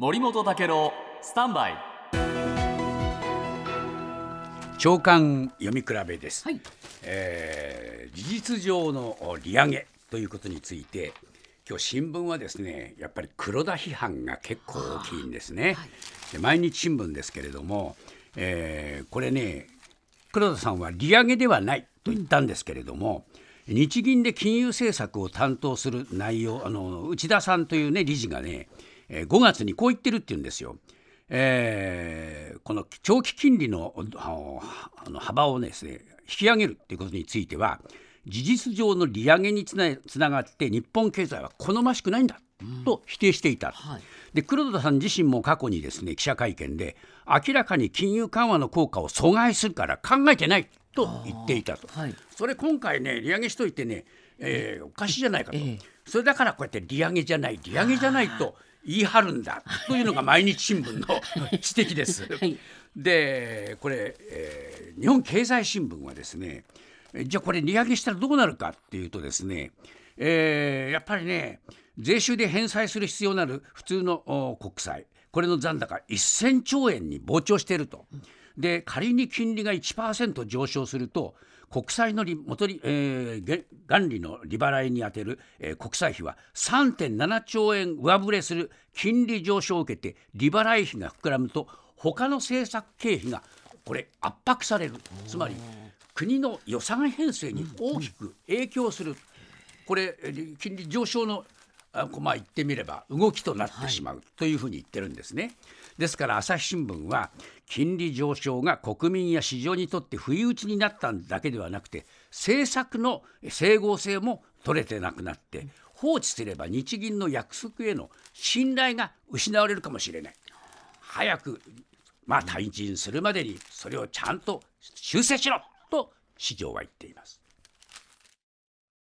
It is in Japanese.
森本武郎スタンバイ。長官読み比べです、はい。えー事実上の利上げということについて今日新聞はですねやっぱり黒田批判が結構大きいんですね、で毎日新聞ですけれども、えーこれね黒田さんは利上げではないと言ったんですけれども、日銀で金融政策を担当する内容あの内田さんというね理事がねえー5月にこう言ってるって言うんですよ。えーこの長期金利のあの幅をですね引き上げるということについては事実上の利上げにつなつながって日本経済は好ましくないんだと否定していた。はい。で黒田さん自身も過去にですね記者会見で明らかに金融緩和の効果を阻害するから考えてないと言っていたと、はい。それ今回ね利上げしといてね、えーおかしいじゃないかと、ええ。それだからこうやって利上げじゃない利上げじゃないと言い張るんだというのが毎日新聞の指摘です。はいでこれ、えー日本経済新聞はですねえじゃあこれ利上げしたらどうなるかっていうとですね、えーやっぱりね税収で返済する必要のある普通のお国債これの残高1000兆円に膨張していると。で仮に金利が1%上昇すると国債の利元利、えー元利の利払いに充てる、えー国債費は3.7兆円上振れする金利上昇を受けて利払い費が膨らむと他の政策経費がこれ圧迫される。つまり国の予算編成に大きく影響する。これ金利上昇のまあ言ってみれば動きとなってしまうというふうに言ってるんですね。ですから朝日新聞は金利上昇が国民や市場にとって不意打ちになっただけではなくて政策の整合性も取れてなくなって放置すれば日銀の約束への信頼が失われるかもしれない。早くまあ退陣するまでにそれをちゃんと修正しろと市場は言っています。